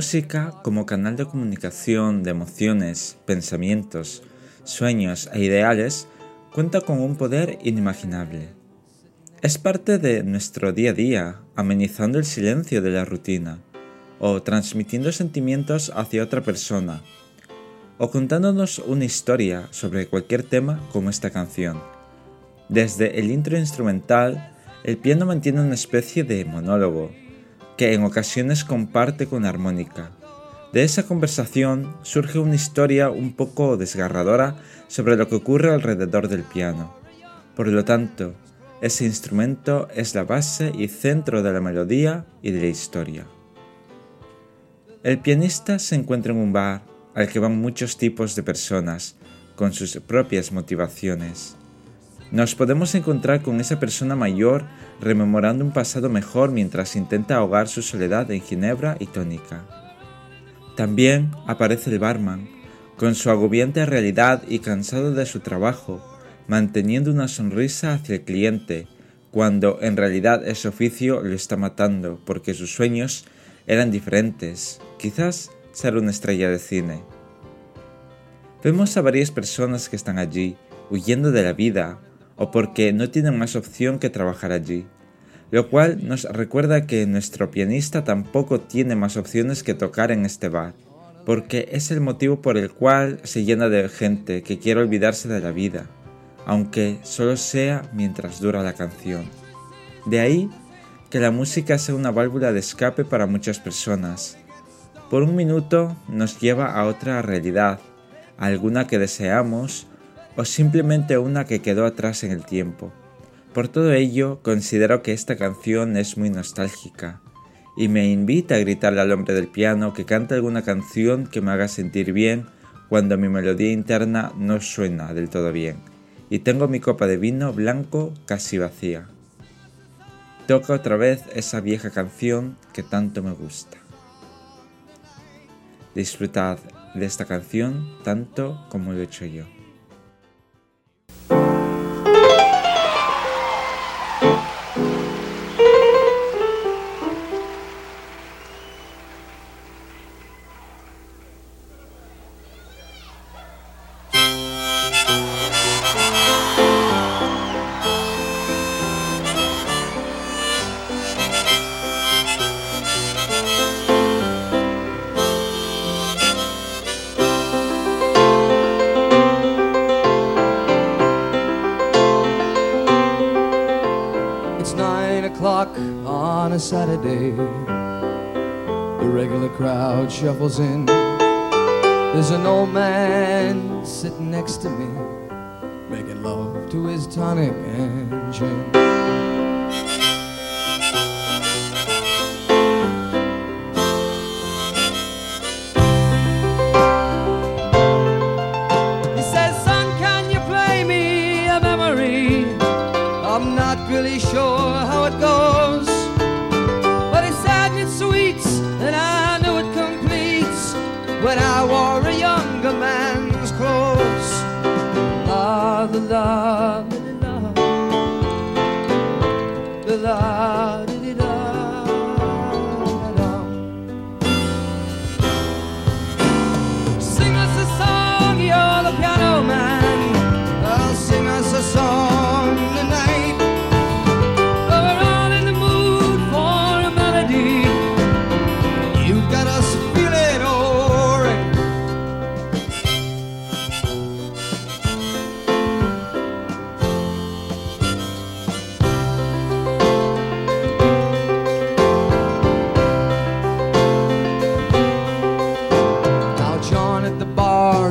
Música, como canal de comunicación de emociones, pensamientos, sueños e ideales, cuenta con un poder inimaginable. Es parte de nuestro día a día, amenizando el silencio de la rutina, o transmitiendo sentimientos hacia otra persona, o contándonos una historia sobre cualquier tema como esta canción. Desde el intro instrumental, el piano mantiene una especie de monólogo, que en ocasiones comparte con armónica. De esa conversación surge una historia un poco desgarradora sobre lo que ocurre alrededor del piano. Por lo tanto, ese instrumento es la base y centro de la melodía y de la historia. El pianista se encuentra en un bar al que van muchos tipos de personas con sus propias motivaciones. Nos podemos encontrar con esa persona mayor rememorando un pasado mejor mientras intenta ahogar su soledad en ginebra y tónica. También aparece el barman, con su agobiante realidad y cansado de su trabajo, manteniendo una sonrisa hacia el cliente, cuando en realidad ese oficio lo está matando porque sus sueños eran diferentes, quizás ser una estrella de cine. Vemos a varias personas que están allí, huyendo de la vida, o porque no tienen más opción que trabajar allí, lo cual nos recuerda que nuestro pianista tampoco tiene más opciones que tocar en este bar, porque es el motivo por el cual se llena de gente que quiere olvidarse de la vida, aunque solo sea mientras dura la canción. De ahí que la música sea una válvula de escape para muchas personas. Por un minuto nos lleva a otra realidad, alguna que deseamos o simplemente una que quedó atrás en el tiempo. Por todo ello, considero que esta canción es muy nostálgica y me invita a gritarle al hombre del piano que cante alguna canción que me haga sentir bien cuando mi melodía interna no suena del todo bien y tengo mi copa de vino blanco casi vacía. Toca otra vez esa vieja canción que tanto me gusta. Disfrutad de esta canción tanto como lo he hecho yo. Saturday. The regular crowd shuffles in. There's an old man sitting next to me, making love to his tonic and gin. La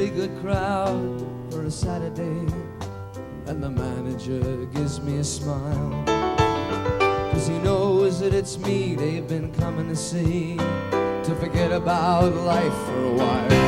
pretty good crowd for a Saturday, and the manager gives me a smile. Cause he knows that it's me they've been coming to see to forget about life for a while.